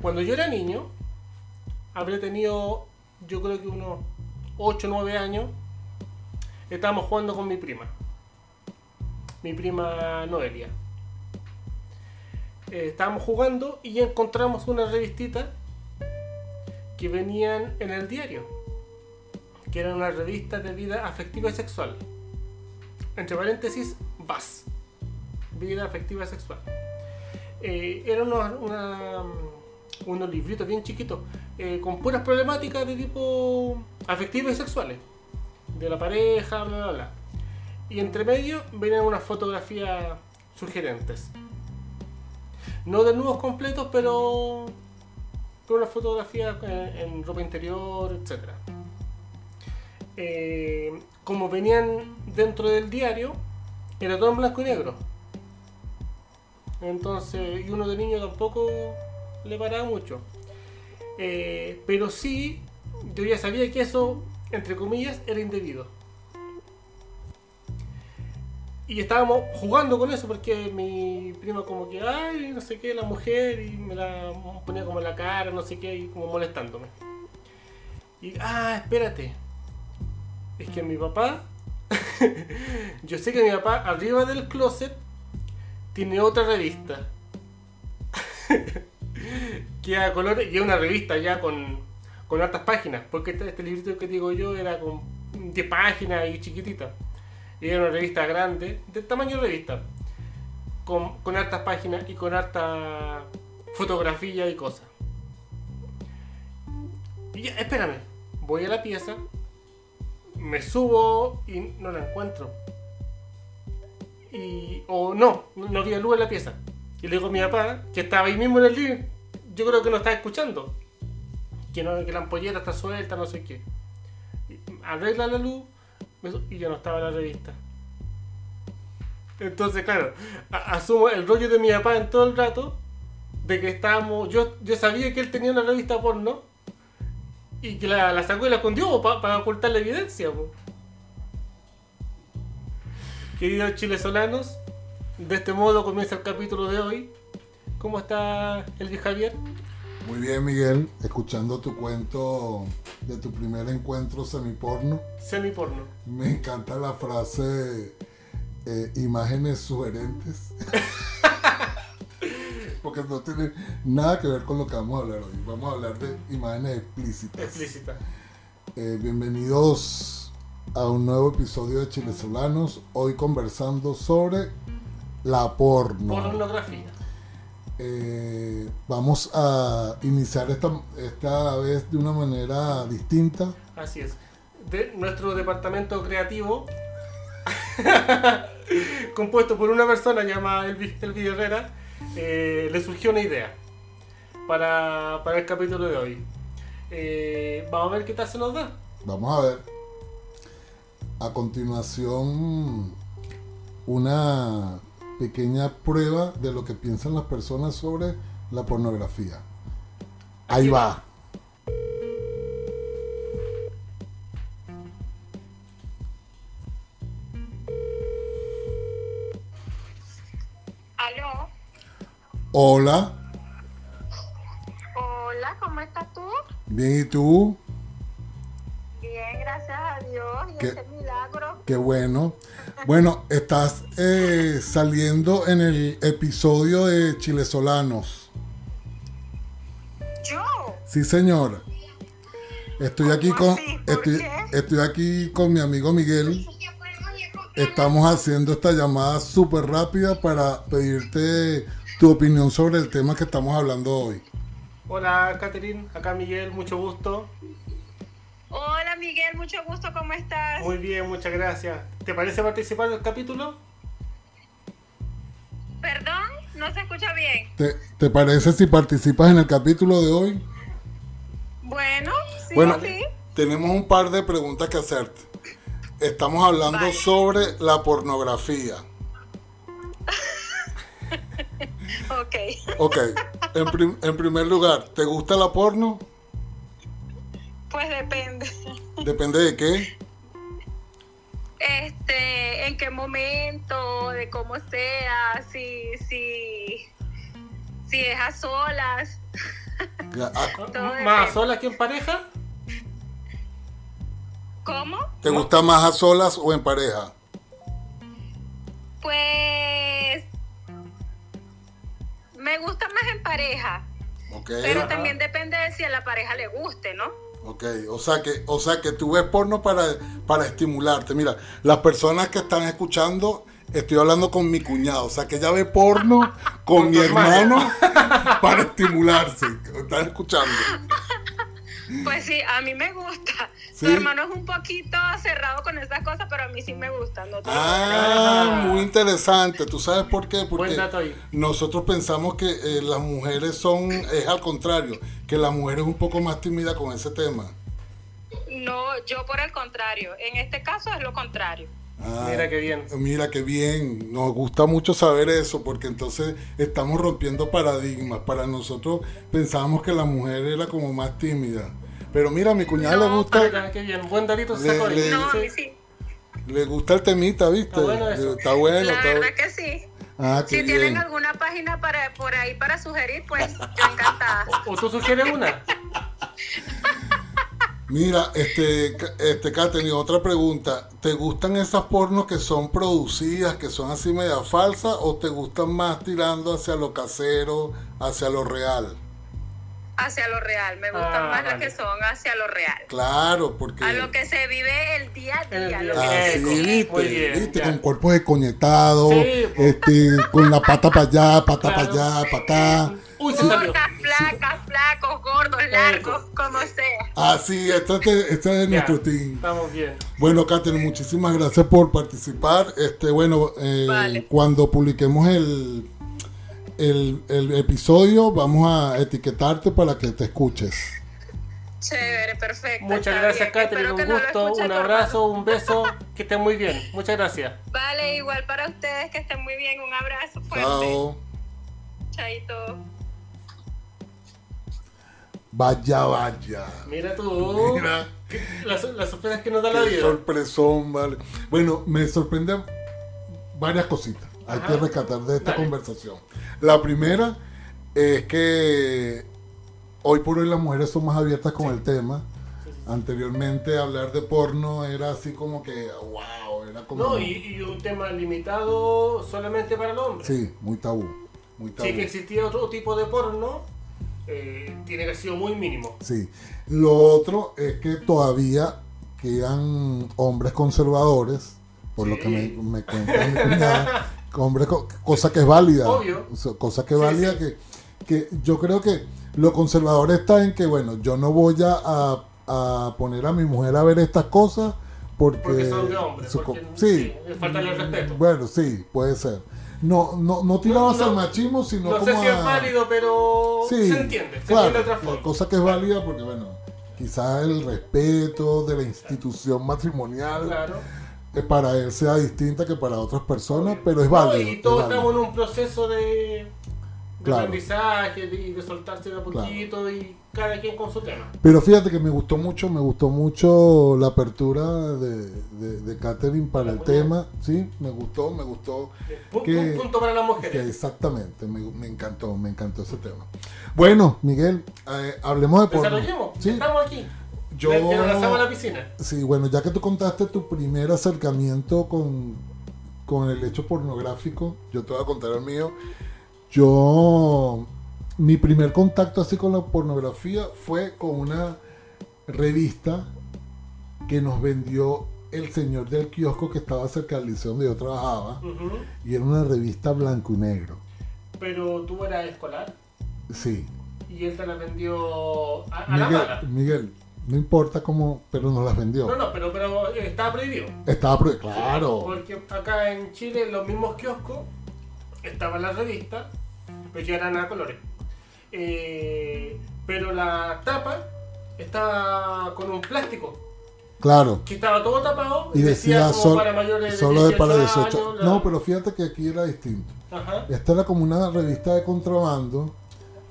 Cuando yo era niño, habría tenido, yo creo que unos 8 o 9 años, estábamos jugando con mi prima. Mi prima Noelia. Eh, estábamos jugando y encontramos una revistita que venían en el diario. Que era una revista de vida afectiva y sexual. Entre paréntesis, VAS. Vida afectiva y sexual. Eh, eran unos, una- unos libritos bien chiquitos eh, con puras problemáticas de tipo afectivas y sexuales. De la pareja, bla, bla, bla. Y entre medio venían unas fotografías sugerentes. No desnudos completos, pero con una fotografía en, en ropa interior, etc. Eh, como venían dentro del diario, era todo en blanco y negro. Entonces, y uno de niño tampoco le paraba mucho. Eh, pero sí, yo ya sabía que eso, entre comillas, era indebido. Y estábamos jugando con eso porque mi prima como que, ay, no sé qué, la mujer, y me la ponía como en la cara, no sé qué, y como molestándome. Y, ah, espérate. Es que mi papá, yo sé que mi papá arriba del closet tiene otra revista. que a colores, y es una revista ya con, con hartas páginas, porque este, este librito que digo yo era con 10 páginas y chiquitita. Y era una revista grande, de tamaño de revista, con, con hartas páginas y con harta fotografía y cosas. Y ya, espérame, voy a la pieza, me subo y no la encuentro. Y, o no, no había luz en la pieza. Y le digo a mi papá, que estaba ahí mismo en el living, yo creo que no estaba escuchando. Que, no, que la ampolleta está suelta, no sé qué. Arregla la luz y ya no estaba la revista. Entonces, claro, asumo el rollo de mi papá en todo el rato de que estábamos. Yo, yo sabía que él tenía una revista porno y que la, la sacó y la escondió para ocultar la evidencia. po. Queridos chilesolanos, de este modo comienza el capítulo de hoy. ¿Cómo está el Javier? Muy bien, Miguel, escuchando tu cuento de tu primer encuentro semiporno. Semi-porno. Me encanta la frase eh, imágenes sugerentes. Porque no tiene nada que ver con lo que vamos a hablar hoy. Vamos a hablar de imágenes explícitas. Explícita. Eh, bienvenidos a un nuevo episodio de Chilesolanos. Hoy conversando sobre la porno. Pornografía. Eh, vamos a iniciar esta, esta vez de una manera distinta. Así es. De nuestro departamento creativo, compuesto por una persona llamada Elvi, Elvi Herrera, eh, le surgió una idea para, para el capítulo de hoy. Eh, vamos a ver qué tal se nos da. Vamos a ver. A continuación, una pequeña prueba de lo que piensan las personas sobre la pornografía. Ahí va. Aló. Hola, Hola, ¿cómo estás tú? bien, ¿y tú? Bien, gracias a Dios. Y ¿Qué? Qué bueno. Bueno, estás eh, saliendo en el episodio de Chilesolanos. ¿Yo? Sí, señor. Estoy aquí ¿Cómo con estoy, estoy aquí con mi amigo Miguel. Estamos haciendo esta llamada súper rápida para pedirte tu opinión sobre el tema que estamos hablando hoy. Hola, Catherine. Acá Miguel, mucho gusto. Miguel, mucho gusto, ¿cómo estás? Muy bien, muchas gracias. ¿Te parece participar del capítulo? Perdón, no se escucha bien. ¿Te, te parece si participas en el capítulo de hoy? Bueno, sí, Bueno, sí. tenemos un par de preguntas que hacerte. Estamos hablando Vale. sobre la pornografía. Ok. Ok, en, prim- en primer lugar, ¿te gusta la porno? Pues depende. Depende de qué. Este, en qué momento, de cómo sea, si, si, si es a solas. Ya, ah, ¿Más depende. sola que en pareja? ¿Cómo? ¿Te gusta más a solas o en pareja? Pues me gusta más en pareja, Ok. pero Ajá. también depende de si a la pareja le guste, ¿no? Ok, o sea que, o sea que tú ves porno para, para estimularte. Mira, las personas que están escuchando, estoy hablando con mi cuñado, o sea que ella ve porno con Con mi tu hermano para estimularse. ¿Están escuchando? Pues sí, a mí me gusta. Sí. Tu hermano es un poquito cerrado con esas cosas, pero a mí sí me gustan. No Ah, muy interesante. ¿Tú sabes por qué? Porque Buen dato ahí. nosotros pensamos que eh, las mujeres son, es al contrario, que la mujer es un poco más tímida con ese tema. No, yo por el contrario. En este caso es lo contrario. Ah, Mira qué bien. Mira qué bien, nos gusta mucho saber eso porque entonces estamos rompiendo paradigmas. Para nosotros pensábamos que la mujer era como más tímida. Pero mira, a mi cuñada le gusta, bien. Buen Le- No, Sí. gusta el temita, ¿viste? Está bueno eso. Está bueno, La está verdad bu- que sí. Ah, qué Si tienen bien. alguna página para, por ahí para sugerir, pues yo encantada. ¿O tú sugieres una? Mira, este, este, Katherine, otra pregunta. ¿Te gustan esas pornos que son producidas, que son así media falsas, o te gustan más tirando hacia lo casero, hacia lo real? Hacia lo real. Me gustan Ah, más las vale. que son hacia lo real. Claro, porque... A lo que se vive el día a El día. día lo que. Así, Muy viste, bien, viste, ya. con cuerpos desconectados, Sí, este, con la pata para allá, pata para allá, para acá. Uy, se. Gordas, flacas, flacos, gordos, largos, como sea. Así, este, es de- este es Ya, nuestro team. Estamos bien. Bueno, Katherine, muchísimas gracias por participar. Este, bueno, eh, Vale. cuando publiquemos el, el, el episodio, vamos a etiquetarte para que te escuches. Chévere, perfecto. Muchas gracias. Catherine. Un gusto, un abrazo, un beso. Que estén muy bien. Muchas gracias. Vale, igual para ustedes, que estén muy bien. Un abrazo fuerte. Chao. Chaito. Vaya, vaya. Mira tú. Mira. Las, las sorpresas que nos da la vida. sorpresón, vale. Bueno, me sorprenden varias cositas. Hay Ajá. que rescatar de esta Dale. conversación. La primera es que hoy por hoy las mujeres son más abiertas con el tema. Anteriormente hablar de porno era así como que, wow, era como... No, y, y un tema limitado solamente para el hombre. Sí, muy tabú. Muy tabú. Si que existía otro tipo de porno, eh, tiene que haber sido muy mínimo. Sí. Lo otro es que todavía quedan hombres conservadores, por lo Sí. que me, me cuenta mi cuñada, hombres co- cosa que es válida. Obvio. Cosa que es Sí, válida sí. Que, que yo creo que lo conservador está en que, bueno, yo no voy a, a- poner a mi mujer a ver estas cosas porque... Porque son de hombres. Porque, sí. faltarle el respeto. Bueno, sí, puede ser. No, no, no no, el machismo, sino No como sé si es válido, pero Sí, se entiende. Se claro, entiende de otra forma. cosa que es válida porque, bueno, quizás el respeto de la institución matrimonial Claro. Eh, para él sea distinta que para otras personas, pero es No, válido. y es todos estamos en un proceso de, de Claro. aprendizaje y de, soltarse de a poquito y cada quien con su tema. Pero fíjate que me gustó mucho, me gustó mucho la apertura de, de, de Catherine para el Muy bien. tema, sí, me gustó, me gustó. Que- un punto para las que mujeres. exactamente, me, me encantó, me encantó ese tema. Bueno, Miguel, eh, hablemos de porno. Desarrollemos. Sí, Estamos aquí. Yo... Lanzamos a la piscina. Sí, bueno, ya que tú contaste tu primer acercamiento con, con el hecho pornográfico, yo te voy a contar el mío. Yo, mi primer contacto así con la pornografía fue con una revista que nos vendió el señor del kiosco que estaba cerca del liceo donde yo trabajaba. Y era una revista blanco y negro. Pero tú eras escolar Sí. y él te la vendió a, a la mala. Miguel, no importa cómo, pero nos las vendió. No, no, pero, pero eh, estaba prohibido. Estaba pro- claro. Porque acá en Chile, en los mismos kioscos, estaba la revista, pero ya eran a colores. Eh, pero la tapa estaba con un plástico, Claro. que estaba todo tapado Y decía sol- para mayores de solo de para 18 18. años, No, pero fíjate que aquí era distinto. Ajá. Esta era como una revista de contrabando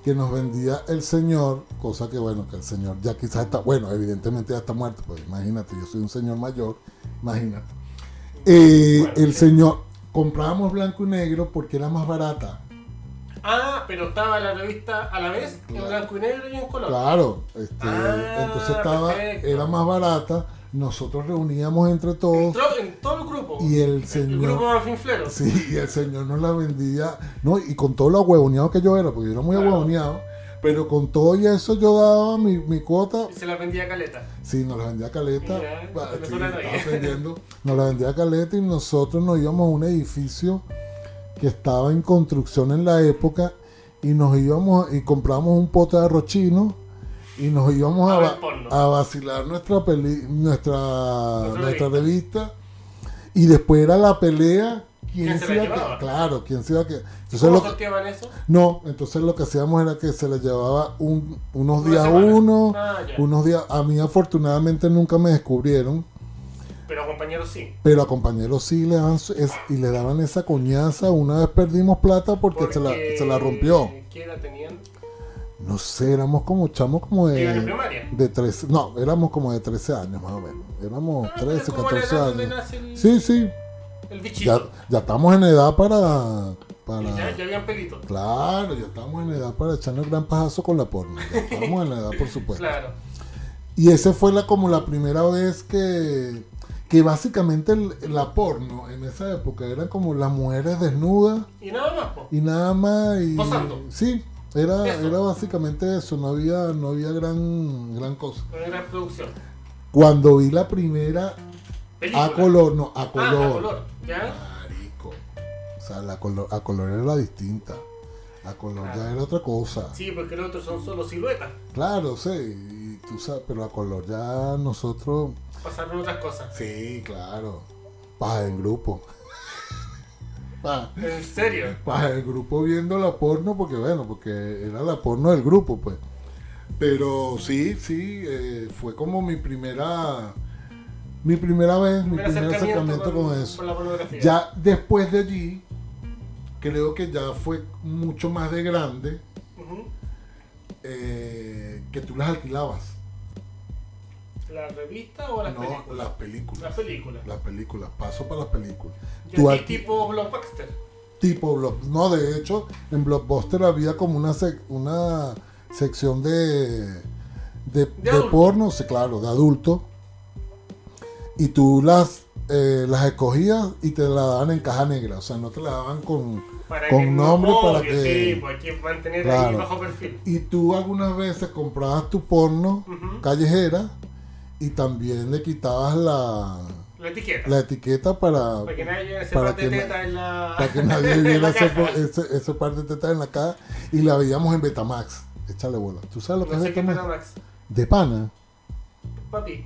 que nos vendía el señor, cosa que bueno, que el señor ya quizás está, bueno, evidentemente ya está muerto, pues imagínate, yo soy un señor mayor, imagínate. Eh, Bueno, el señor, comprábamos blanco y negro porque era más barata. Ah, pero estaba la revista a la vez, en Claro. blanco y negro y en color. Claro, este, Ah, entonces estaba, perfecto. era más barata, nosotros reuníamos entre todos Entró en todo el grupo. y el El señor... grupo más finflero. Sí, y el señor nos la vendía, no, y con todo lo huevoneado que yo era, porque yo era muy Claro. huevoneado, pero con todo y eso yo daba mi, mi cuota, Y se la vendía a caleta. sí, nos la vendía caleta, Mira, sí, vendiendo, nos la vendía caleta y nosotros nos íbamos a un edificio que estaba en construcción en la época y nos íbamos y compramos un pote de arroz chino y nos íbamos A a, a vacilar nuestra peli, nuestra, Nuestra nuestra revista y después era la pelea quién, ¿Quién se se la iba a que- llevaba? claro quién se iba a que entonces ¿Cómo sorteaban eso? no entonces lo que hacíamos era que se le llevaba un- unos Una días semana. uno Ah, unos días a mí afortunadamente nunca me descubrieron Pero compañeros sí. pero a compañeros sí le daban es- y le daban esa coñaza una vez perdimos plata porque, se, la, se la rompió ¿Qué edad tenían? No sé éramos como chamos como ¿Iban en de primaria? de 13 no éramos como de 13 años más o menos éramos Ah, pero es 13 como la 14 edad donde años nace el, sí sí el ya, bichito. ya estamos en edad para para ya, ya habían pelitos. Claro, ya estamos en edad para echarnos el gran pajazo con la porno. Ya estamos en la edad, por supuesto. Claro. Y esa fue la como la primera vez que, que básicamente el- la porno en esa época eran como las mujeres desnudas Y nada más, po. y nada más. Y, Posando. Sí, era, Eso. era básicamente eso, no había, no había gran, gran cosa. Una gran producción. Cuando vi la primera Película. a color, no, a Ah, color. a color. ¿Ya? Marico. O sea, la color, a color era la distinta. A color ya era otra cosa. Sí, porque los otros son solo siluetas. Claro, sí, y tú sabes, pero a color ya nosotros. Pasaron otras cosas. Sí, claro. Paja en grupo. Paja, En serio. paja en grupo viendo la porno, porque bueno, porque era la porno del grupo, pues. Pero sí, sí, eh, fue como mi primera. Mi primera vez, mi Primer acercamiento con, eso. Con. Ya después de allí, creo que ya fue mucho más de grande eh, que tú las alquilabas. ¿La revista o las no, películas? las películas. Las películas. Las películas, paso para las películas. Tú aquí tipo Blockbuster. tipo Block- no, de hecho, en Blockbuster había como una sec- una sección de de, porno, sí, claro, de adulto. Y tú las eh, las escogías y te la daban en caja negra, o sea, no te la daban con Para Con no- nombre para que- Sí, pues que mantener ahí Claro. bajo perfil. y tú algunas veces comprabas tu porno callejera y también le quitabas la, La etiqueta. la etiqueta para para que nadie ese para par de que teta en la. para que nadie viera ese, ese, ese par de tetas en la cara y la veíamos en Betamax. Échale bola. ¿Tú sabes lo que No sé es qué es Betamax? Betamax. De pana. Papi.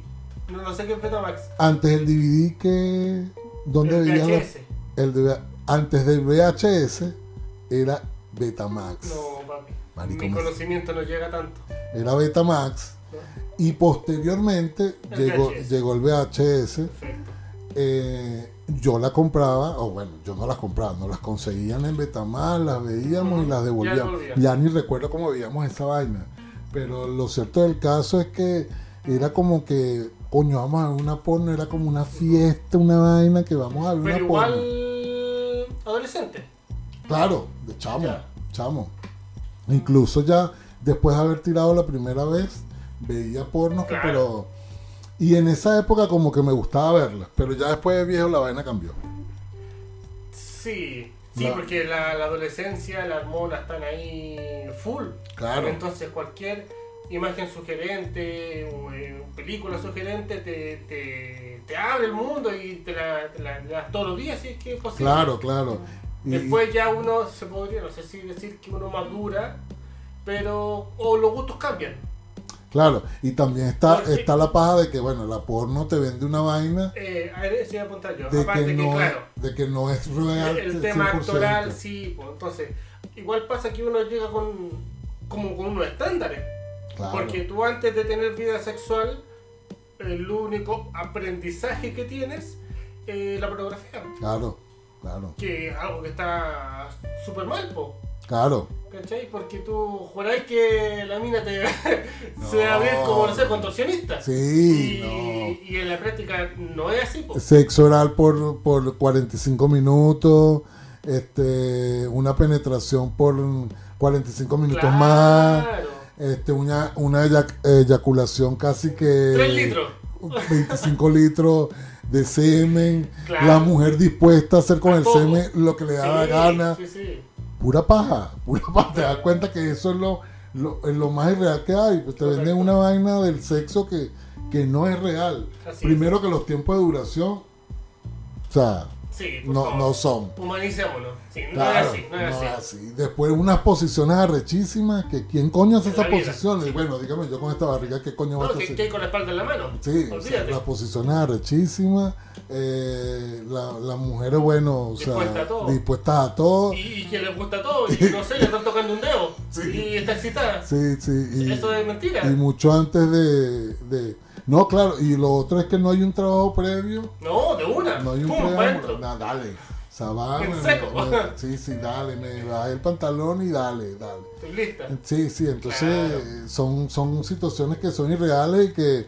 No, no sé qué es Betamax. Antes el DVD que... ¿Dónde El veías la- VHS. el de- Antes del VHS era Betamax. No, papi. Marico, Mi conocimiento no llega tanto. Era Betamax. Y posteriormente El llegó, VHS. llegó el VHS. Eh, yo la compraba, o bueno, yo no las compraba, no las conseguían en Betamax, las veíamos y las devolvíamos. Ya ni recuerdo cómo veíamos esa vaina. Pero lo cierto del caso es que era como que, coño, vamos a ver una porno, era como una fiesta, una vaina que vamos a ver Pero una igual. porno. Adolescente. Claro, de chamo, Ya. chamo. Incluso ya después de haber tirado la primera vez, veía porno, Claro. pero... Y en esa época como que me gustaba verlas, pero ya después de viejo la vaina cambió. Sí. Sí, La- porque la, la adolescencia, las hormonas están ahí full. Claro. Entonces cualquier imagen sugerente o eh, película sugerente te, te, te abre el mundo y te la, te la- le das todos los días si es que es posible. Claro, claro. Y- Después ya uno se podría, no sé si decir que uno madura, pero o los gustos cambian. Claro, y también está, Porque- está la paja de que, bueno, la porno te vende una vaina Eh, a ver, eso iba a apuntar yo. de Aparte que, que, no, claro, de que no es real. el tema 100%. actoral sí, pues entonces igual pasa que uno llega con como con unos estándares. Claro, Porque tú antes de tener vida sexual, el único aprendizaje que tienes es la pornografía. claro, claro, Que es algo que está súper mal, po. Claro. ¿Cachai? Porque tú juráis que la mina te se va a No. ver como, no sé, contorsionista. Sí, y, y en la práctica no es así, po. Sexo oral por, por 45 minutos, este, una penetración por 45 minutos más, este, una, una eyac- eyaculación casi que... 3 litros. 25 litros de semen, Claro. la mujer dispuesta a hacer con A el todo. semen lo que le da la Sí, gana, Sí, sí. Pura paja, pura paja, te das cuenta que eso es lo, lo, es lo más irreal que hay, pues te Correcto. venden una vaina del sexo que, que no es real. Así Primero que los tiempos de duración, o sea, Sí, por no, favor. no son. Humanicémonos. Sí, no Claro, es así, no es no así. así. Después unas posiciones arrechísimas, que quién coño hace esas la posiciones. Bueno, dígame yo con esta barriga, ¿qué coño No, a que, hacer? que hay con la espalda en la mano. Sí, o sea, Olvídate. las posiciones arrechísimas, eh, la, las mujeres, bueno, o sea, Dispuestas a todo. dispuestas a todo. Y, y que le gusta todo, y no sé, le están tocando un dedo. Sí. Y está excitada. Sí, sí, y, Eso es mentira. y mucho antes de, de- No, claro, y lo otro es que no hay un trabajo previo, No, de una. no hay un Pum, preámbulo. Nah, dale, En seco. me- sí, sí, dale, me bajé el pantalón y dale, dale. Estoy lista. Sí, sí, entonces Claro. son, son situaciones que son irreales y que Te-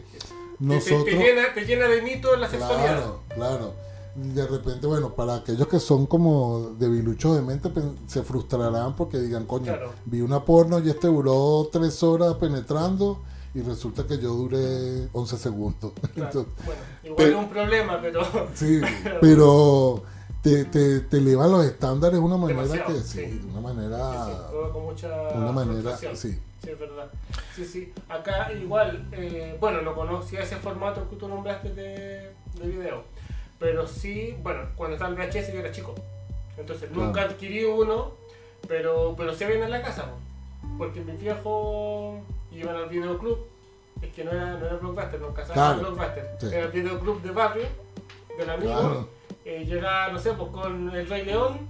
nosotros... Te, te llena, te llena de mito la sexualidad. Claro, claro. De repente, bueno, para aquellos que son como debiluchos de mente, se frustrarán porque digan, coño, Claro. vi una porno y este duró tres horas penetrando y resulta que yo duré 11 segundos. Claro. Entonces, Bueno, igual es un problema, pero. sí, pero te, te, te elevan los estándares de una manera Demasiado, que, sí, sí. de una Sí, manera, sí, todo con mucha una manera, sí. Sí, es verdad. Sí, sí. Acá igual, eh, bueno, no conocía ese formato que tú nombraste de, de video. Pero sí, bueno, cuando estaba en VHS yo era chico. Entonces nunca adquirí uno, pero, pero se ven en la casa. po. Porque mis viejos iban al videoclub. Es que no era, no era Blockbuster, no casaba Claro. Blockbuster. Sí. Era el videoclub de barrio, del amigo. Claro. Eh, no sé, pues con el Rey León,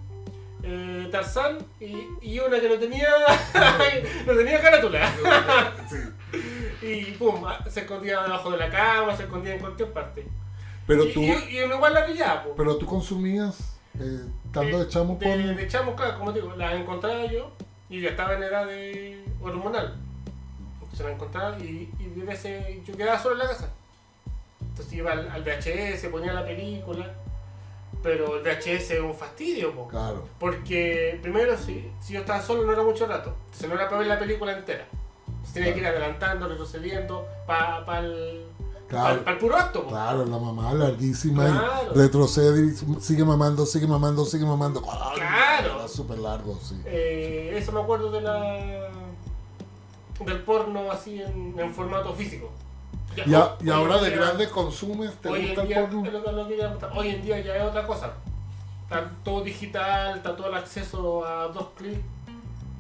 eh, Tarzán y, y una que no tenía no tenía carátula. y pum, ah, se escondía debajo de la cama, se escondía en cualquier parte. Pero y, tú, y, y uno igual la pillaba, pues. pero tú consumías, eh, estando de chamo de, porno. de chamo, claro, como digo, la encontraba yo y ya estaba en edad de hormonal. Entonces la encontraba y, y veces yo quedaba solo en la casa. Entonces iba al, al VHS, ponía la película, pero el VHS es un fastidio, po. Claro. Porque primero, si, si yo estaba solo no era mucho rato. Entonces no era para ver la película entera. Entonces tenía que ir adelantando, retrocediendo, para el, Claro. el puro acto. po. Claro, la mamá larguísima Claro. y retrocede y sigue mamando, sigue mamando, sigue mamando. Claro. Era súper largo, sí. Eh, eso me acuerdo de la del porno así en, en formato físico. Ya, Y, a- hoy- y hoy ahora de día- grande consumes, ¿te hoy gusta en el día, porno? lo lo que. Hoy en día ya es otra cosa. Está todo digital, está todo el acceso a dos clics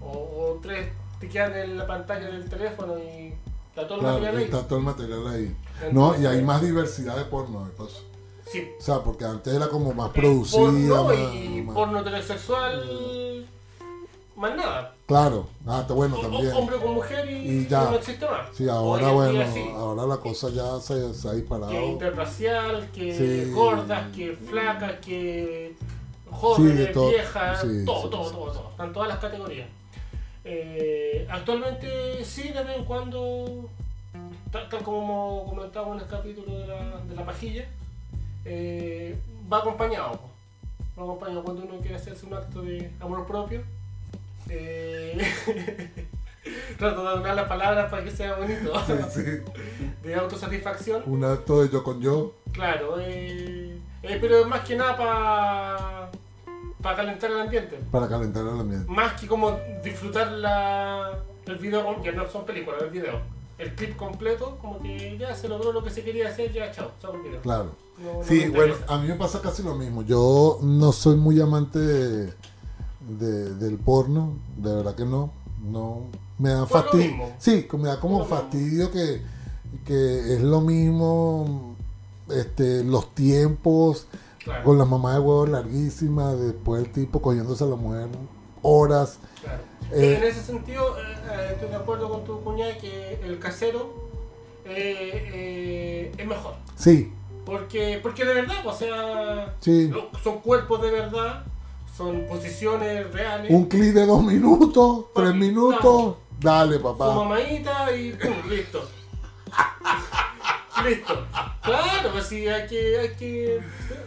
o, o tres te quedan en la pantalla del teléfono y está todo el Claro, material ahí. está todo el material ahí. No, y hay más diversidad de porno, de paso. Sí. O sea, porque antes era como más producida. porno más- y más- porno heterosexual, más nada. Claro, ah, está bueno O- también. hombre con mujer y, Y ya. no existe más. Sí, ahora en bueno, sí. ahora la cosa ya se, se ha disparado. que interracial, que Sí. gordas, que flacas, que Sí, jóvenes, todo. viejas, Sí, todo, sí, todo, sí, todo, sí. todo. Están todas las categorías. Eh, actualmente sí, de vez en cuando, tal, tal como comentábamos en el capítulo de la, de la pajilla, eh, va acompañado. Va acompañado cuando uno quiere hacerse un acto de amor propio. Eh, trato de donar las palabras para que sea bonito. Sí, sí. De autosatisfacción. Un acto de yo con yo. Claro, eh, eh, pero más que nada para para calentar el ambiente. Para calentar el ambiente. Más que como disfrutar la, el video, que no son películas, el video. El clip completo, como que ya se logró lo que se quería hacer, ya chao, chao el video. Claro. No- no Sí, bueno, a mí me pasa casi lo mismo. Yo no soy muy amante de, de- del porno, de verdad que no. No me da fastidio. Sí, me da como fastidio que, que es lo mismo este, los tiempos Claro, con las mamás de huevos larguísimas, después el tipo cogiéndose a la mujer horas. claro. Eh, en ese sentido, eh, eh, estoy de acuerdo con tu cuñada que el casero eh, es mejor. Sí, Porque, porque de verdad, o sea, sí. son cuerpos de verdad, son posiciones reales. Un clip de dos minutos, tres minutos. Dale, su papá. mamadita y pum, listo. listo. Claro, pues sí, hay que, hay que.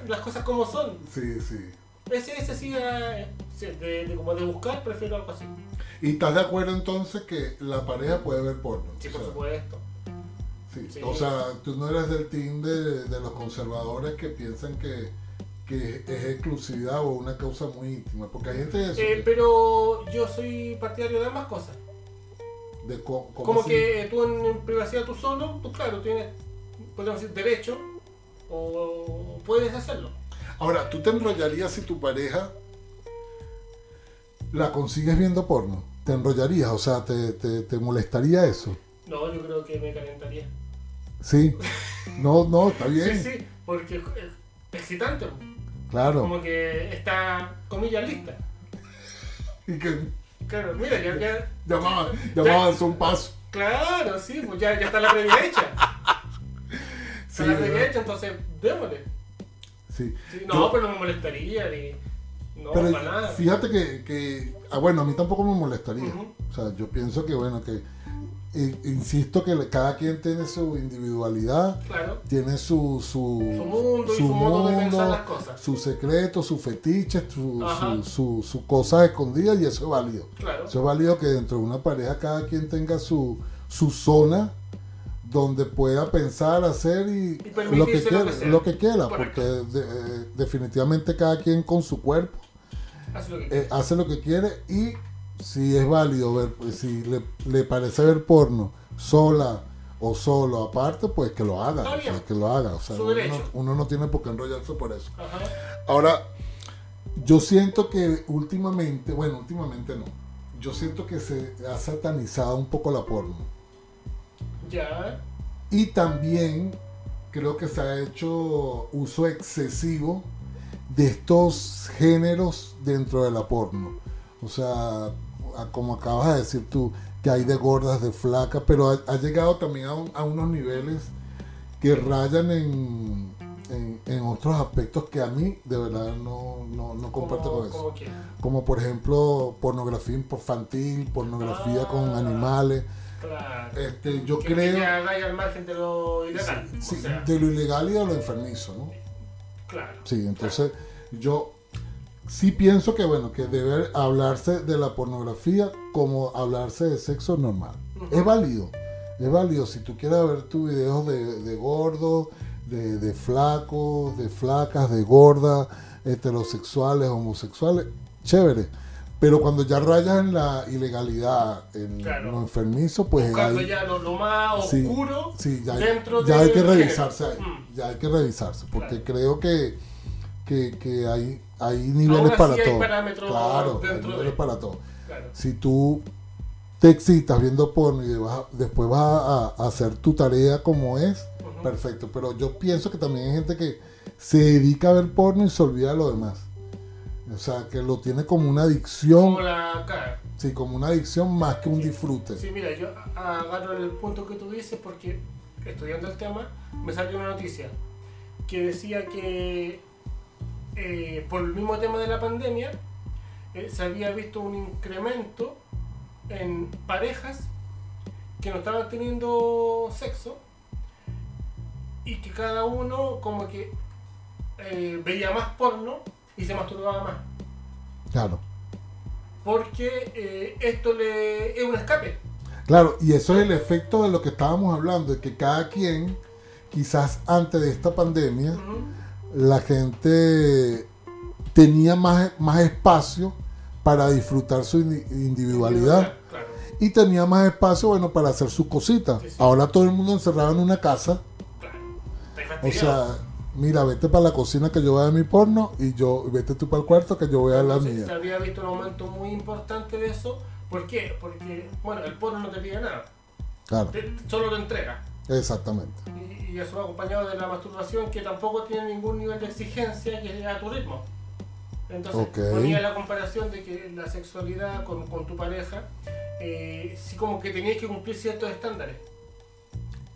Las cosas como son. Sí, sí. Ese, ese sí, sí, de, de- como de buscar, prefiero algo así. ¿Y estás de acuerdo entonces que la pareja puede ver porno? Sí, O por sea, supuesto. sí. Sí. O sea, tú no eres del team de, de los conservadores que piensan que, que es exclusividad o una causa muy íntima. Porque hay gente de eso. Eh, que- pero yo soy partidario de ambas cosas. de co- ¿cómo Como así? que tú en, en privacidad tú solo, tú claro, tienes, podemos decir, derecho o puedes hacerlo. Ahora, ¿tú te enrollarías si tu pareja la consigues viendo porno? ¿Te enrollarías? O sea, ¿te, te, te molestaría eso? No, yo creo que me calentaría. Sí. No, no, está bien. Sí, sí, porque es excitante. Claro. Como que está, comillas, lista. Y que Claro, mira, ya, ya, ya va, ya un paso. claro, sí, pues ya, ya está la previa hecha. Sí, Está la previa hecha, entonces démosle. Sí. Sí, no, Yo- pero no me molestaría ni. No, Pero para nada. fíjate que, que- ah, bueno, a mí tampoco me molestaría. O sea, yo pienso que, bueno, que, insisto que cada quien tiene su individualidad, Claro. tiene su, su, Su mundo y su modo de pensar las cosas. sus secretos, sus fetiches, su, Ajá. su, su, sus cosas escondidas y eso es válido. Claro. Eso es válido que dentro de una pareja cada quien tenga su, su zona donde pueda pensar, hacer y, Y lo que permitirse lo quiera, que lo que quiera, Correcto. porque de- eh, definitivamente cada quien con su cuerpo Haz lo que eh, hace lo que quiere y si es válido ver, pues, si le, le parece ver porno sola o solo aparte, pues que lo haga, o sea, que lo haga, o sea, uno, no- uno no tiene por qué enrollarse por eso. Ajá. Ahora, yo siento que últimamente, bueno, últimamente no, yo siento que se ha satanizado un poco la porno. Ya. Y también creo que se ha hecho uso excesivo de estos géneros dentro de la porno. O sea, a- como acabas de decir tú, que hay de gordas, de flacas, pero ha, ha llegado también a, un- a unos niveles que rayan en, en, en otros aspectos que a mí de verdad no, no, no comparto con eso. como por ejemplo pornografía infantil, pornografía con Ah. animales. Claro. Este, yo que, creo... Que ya vaya al margen de lo ilegal. Sí, o sea, de lo ilegal y de lo enfermizo, ¿no? claro. Sí, entonces yo sí pienso que, bueno, que debe hablarse de la pornografía como hablarse de sexo normal. Es válido, es válido. Si tú quieres ver tus videos de, de gordos, de, de flacos, de flacas, de gordas, heterosexuales, homosexuales, chévere. Pero cuando ya rayas en la ilegalidad, en Claro. lo enfermizo, pues Buscando ahí- ya lo, lo más Sí, oscuro Sí, ya, dentro ya de hay que revisarse ahí. Mm. Ya hay que revisarse. Porque Claro. creo que, que, que hay, hay niveles para todo. Claro, hay niveles de- para todo. Claro. Si tú te excitas viendo porno y vas después vas a, a hacer tu tarea como es, perfecto. Pero yo pienso que también hay gente que se dedica a ver porno y se olvida de lo demás. O sea, que lo tiene como una adicción, Como la cara. sí, como una adicción más que un disfrute. Sí, mira, yo agarro el punto que tú dices porque estudiando el tema me salió una noticia que decía que eh, por el mismo tema de la pandemia eh, se había visto un incremento en parejas que no estaban teniendo sexo y que cada uno como que eh, veía más porno y se masturbaba más Claro. porque eh, esto le es un escape Claro, y eso es el efecto de lo que estábamos hablando, de que cada quien, quizás antes de esta pandemia. La gente tenía más, más espacio para disfrutar su indi- individualidad Claro. y tenía más espacio, bueno, para hacer sus cositas. Sí, sí. Ahora todo el mundo encerrado en una casa, Claro. O sea, mira, vete para la cocina que yo voy a mi porno y yo vete tú para el cuarto que yo voy a la Entonces, se mía. había visto un aumento muy importante de eso. ¿Por qué? Porque, bueno, el porno no te pide nada, Claro, te- solo te entrega. Exactamente. Y, y eso va acompañado de la masturbación que tampoco tiene ningún nivel de exigencia que es a tu ritmo. Entonces, ponía la comparación de que la sexualidad con, con tu pareja, eh, sí como que tenías que cumplir ciertos estándares.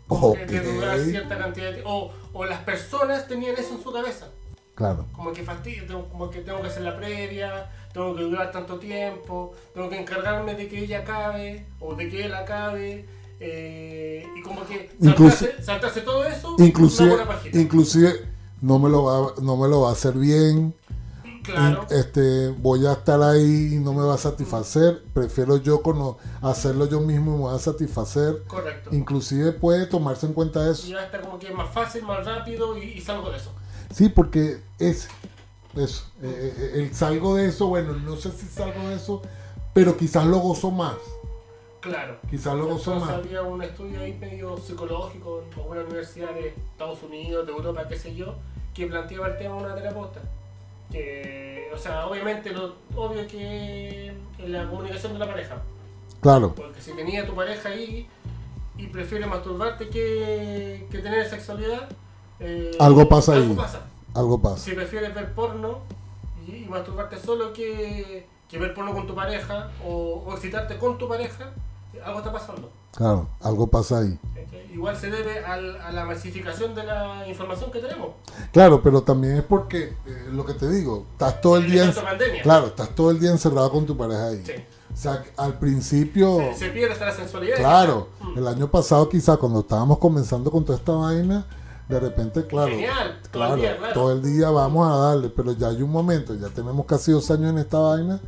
Como que de durar cierta cantidad de. O, o las personas tenían eso en su cabeza. claro. como que fastidio, tengo- como que tengo que hacer la previa, tengo que durar tanto tiempo, tengo que encargarme de que ella acabe o de que él acabe, eh, y como que saltarse, saltarse todo eso, Inclusive, una buena página. inclusive no me lo va, no me lo va a hacer bien Claro. Este, voy a estar ahí y no me va a satisfacer. Prefiero yo cono- hacerlo yo mismo y me va a satisfacer. Correcto. Inclusive puede tomarse en cuenta eso. Y ya está como que es más fácil, más rápido y, y salgo de eso. Sí, porque es eso. eh, eh, el salgo de eso, bueno, no sé si salgo de eso, pero quizás lo gozo más. Claro. Quizás gozo Entonces más. había un estudio ahí medio psicológico en alguna universidad de Estados Unidos, de Europa, qué sé yo, que planteaba el tema de una terapeuta. Que, o sea, obviamente, lo obvio que en la comunicación de la pareja. Claro, Porque si tenía tu pareja ahí y prefieres masturbarte que, que tener sexualidad, eh, Algo pasa algo ahí. pasa. algo pasa. Si prefieres ver porno y, y masturbarte solo que, que ver porno con tu pareja o, o excitarte con tu pareja, algo está pasando. Claro, algo pasa ahí. ¿cachai? Igual se debe al- a la masificación de la información que tenemos. Claro, pero también es porque, eh, lo que te digo, estás todo el El día... Claro, estás todo el día encerrado con tu pareja ahí. Sí. O sea, al principio... Se, se pierde hasta la sensualidad. Claro, Mm. el año pasado quizá cuando estábamos comenzando con toda esta vaina, de repente, claro, Genial, todo el día, claro. todo el día vamos a darle, pero ya hay un momento, ya tenemos casi dos años en esta vaina,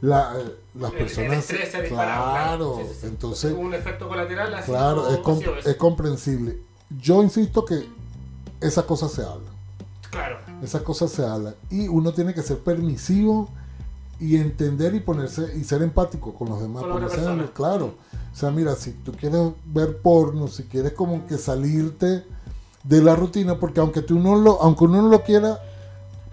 la, las El- personas, claro, Sí, sí, sí. entonces, un efecto colateral así claro, es, es comprensible. Yo insisto que esas cosas se hablan, Claro, esas cosas se hablan, y uno tiene que ser permisivo y entender y ponerse y ser empático con los demás, Con en claro. O sea, mira, si tú quieres ver porno, si quieres como que salirte de la rutina, porque aunque tú no lo, aunque uno no lo quiera,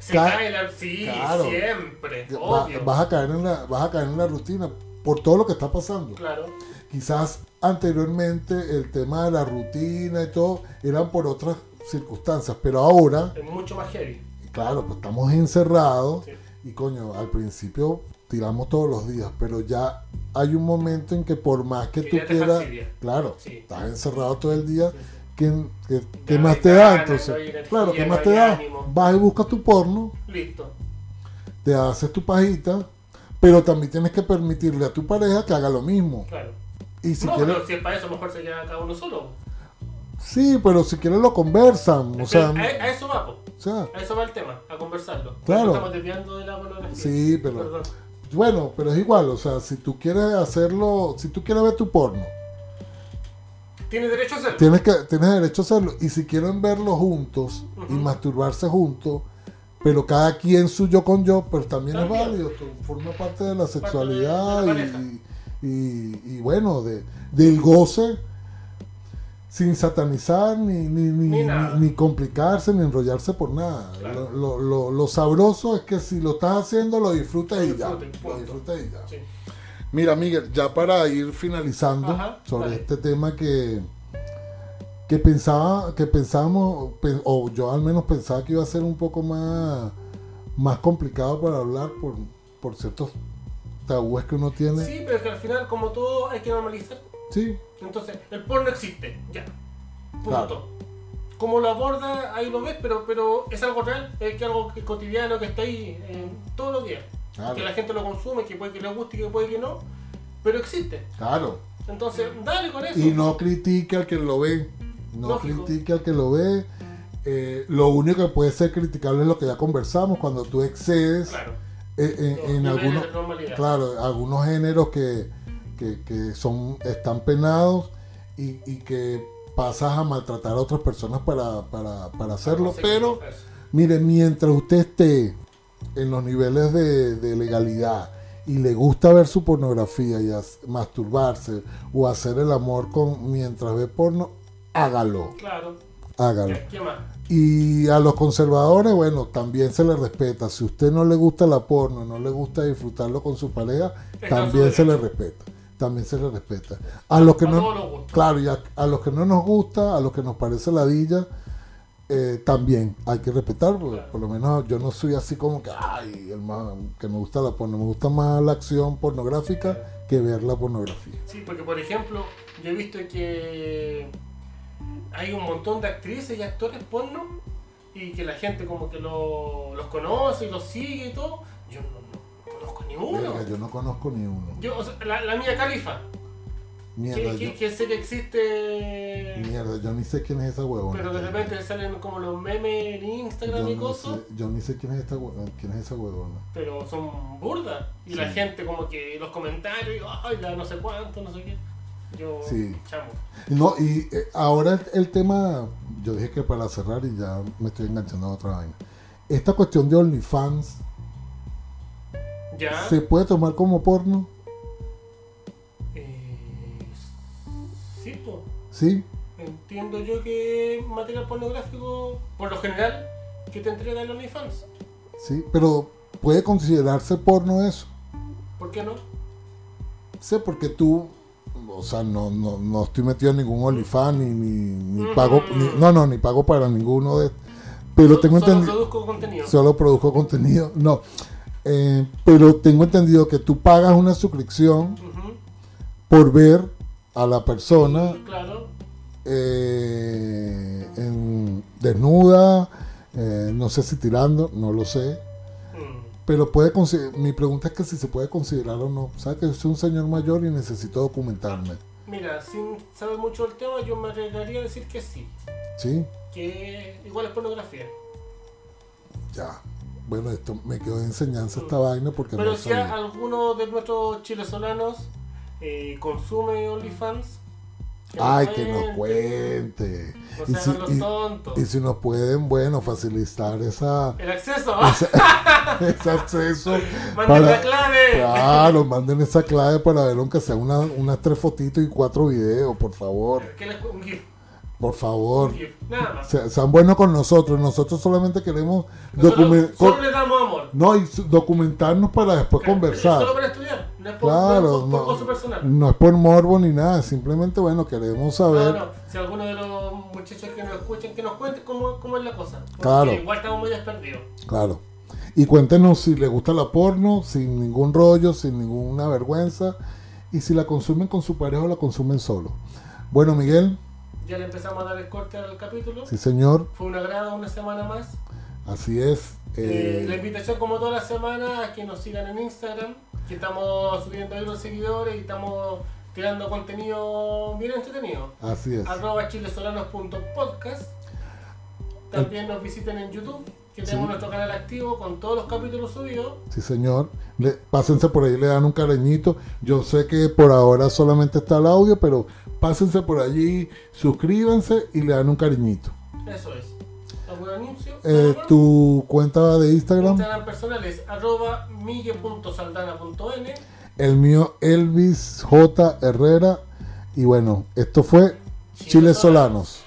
cae la... Sí, Claro. siempre, va- obvio. vas a caer en la, vas a caer en la rutina por todo lo que está pasando. Claro, Quizás anteriormente el tema de la rutina y todo eran por otras circunstancias, pero ahora, es mucho más heavy. claro, pues estamos encerrados Sí. y coño, al principio tiramos todos los días, pero ya hay un momento en que por más que Que tú quieras, fastidia. claro, Sí. estás encerrado todo el día, Sí, sí. ¿qué, más te da? Entonces, claro, ¿qué más te da? ánimo. Vas y buscas tu porno, Listo. te haces tu pajita, pero también tienes que permitirle a tu pareja que haga lo mismo. Claro. Y si no, quieres, pero si es para eso, mejor se queda cada uno solo. sí, pero si quieres lo conversan, o sea, a, a eso va, po. o sea, A eso va el tema, a conversarlo. Claro. Estamos desviando de la pornografía. sí, pero Perdón. bueno, pero es igual, o sea, si tú quieres hacerlo, si tú quieres ver tu porno, Tienes derecho a hacerlo. tienes que tienes derecho a hacerlo y si quieren verlo juntos y masturbarse juntos, pero cada quien su yo con yo, pues también, También. es válido, forma parte de la de- de sexualidad la y, y, y bueno, de, del goce sin satanizar ni, ni, ni, complicarse ni enrollarse por nada. Claro. Lo, lo- lo- lo sabroso es que si lo estás haciendo lo disfrutas y ya. disfrutes, Lo disfrutas y ya. Sí. Mira, Miguel, ya para ir finalizando Ajá, sobre este tema que, que pensaba, que pensábamos, pe- o yo al menos pensaba que iba a ser un poco más, más complicado para hablar por, por ciertos tabúes que uno tiene. Sí, pero es que al final, como todo, hay que normalizar. Sí, Entonces, el porno existe, ya. Punto. Claro. Como lo aborda, ahí lo ves, pero, pero es algo real, es que algo cotidiano que está ahí eh, todos los días. Claro. Que la gente lo consume, que puede que le guste y que puede que no, pero existe. claro. Entonces, dale con eso. Y no critique al que lo ve. No Lógico. critique al que lo ve. Eh, lo único que puede ser criticable es lo que ya conversamos, cuando tú excedes Claro. eh, en, algunos, claro, algunos géneros que, que, que son, están penados y, y que pasas a maltratar a otras personas para, para, para hacerlo. Pero, mire, mientras usted esté en los niveles de, de legalidad y le gusta ver su pornografía y as- masturbarse o hacer el amor con mientras ve porno, hágalo, Claro. hágalo. Ya, ¿Qué más? Y a los conservadores, bueno, también se les respeta. Si a usted no le gusta la porno, no le gusta disfrutarlo con su pareja, también se le respeta. También se le respeta. A los que A no, claro, y a, a los que no nos gusta, a los que nos parece ladilla, eh, también hay que respetar. porque Claro. Por lo menos yo no soy así como que, ay, el más, que me gusta la porno. Me gusta más la acción pornográfica que ver la pornografía. Sí, porque por ejemplo, yo he visto que hay un montón de actrices y actores porno y que la gente como que lo- los conoce y los sigue y todo. Yo no, no conozco ni uno. Verga, yo no conozco ni uno. Yo, o sea, la, la mía Califa. Mierda, Que, que sé que existe. Mierda, yo ni sé quién es esa huevona. Pero de repente salen como los memes en yo, Instagram y no cosas. sé, yo ni sé quién es, esta, quién es esa huevona. Pero son burdas. Y la gente como que los comentarios, ay, la no sé cuánto, no sé qué. Yo, Sí. chamo. No, y eh, ahora el, tema, yo dije que para cerrar y ya me estoy enganchando a otra vaina. Esta cuestión de OnlyFans, Ya. ¿se puede tomar como porno? Eh, sí. ¿Sí? Entiendo yo que material pornográfico, por lo general, que te entrega el OnlyFans. Sí, pero puede considerarse porno eso. ¿Por qué no? sé porque tú, o sea, no, no, no estoy metido en ningún OnlyFans ni, ni, pago, ni- no, no, ni pago para ninguno de pero tengo Solo entendido, produzco contenido. solo produzco contenido, no, Eh, pero tengo entendido que tú pagas una suscripción por ver a la persona Claro. Eh, en- desnuda, eh, no sé si tirando, no lo sé, Mm. pero puede mi pregunta es que si se puede considerar o no, sabes que yo soy un señor mayor y necesito documentarme, Mira, sin saber mucho del tema, yo me arriesgaría a decir que sí. ¿sí? Que igual es pornografía. Ya. Bueno, esto me quedó de enseñanza esta vaina porque Pero no si sabía. alguno de nuestros chilesolanos eh, consume OnlyFans, Ay, que nos cuente, cuente. No Y si, y- si nos pueden, bueno, facilitar esa, El acceso. ese acceso. Manden la clave. Claro, manden esa clave para ver aunque sea una, unas tres fotitos y cuatro videos, por favor. ¿Qué les un GIF? Por favor. Un GIF. Nada más. Se- sean buenos con nosotros. Nosotros solamente queremos Nosotros documen- solo le damos amor. no, y documentarnos para después conversar. Solo para estudiar. No es por, Claro, no es por, por no, gozo personal. no es por morbo ni nada, simplemente bueno, queremos saber. no. Si alguno de los muchachos que nos escuchan, que nos cuente cómo, cómo es la cosa. Porque Claro. igual estamos muy perdidos. Claro. Y cuéntenos si les gusta la porno, sin ningún rollo, sin ninguna vergüenza, y si la consumen con su pareja o la consumen solo. Bueno, Miguel, Ya le empezamos a dar el corte al capítulo. sí señor, Fue un agrado una semana más. así es. Eh, la Eh, invitación como toda la semana a que nos sigan en Instagram, que estamos subiendo ahí los seguidores y estamos tirando contenido bien entretenido. así es. Arroba chilesolanos.podcast. También nos visiten en YouTube, que tenemos Sí. nuestro canal activo con todos los capítulos subidos. Sí, señor. Le, pásense por ahí, le dan un cariñito. Yo sé que por ahora solamente está el audio, pero pásense por allí, suscríbanse y le dan un cariñito. Eso es. ¿Algún anuncio? Eh, tu cuenta de Instagram, Instagram personal es arroba migue.saldana.n. el mío Elvis J. Herrera. Y bueno, esto fue Chile Chile Solanos.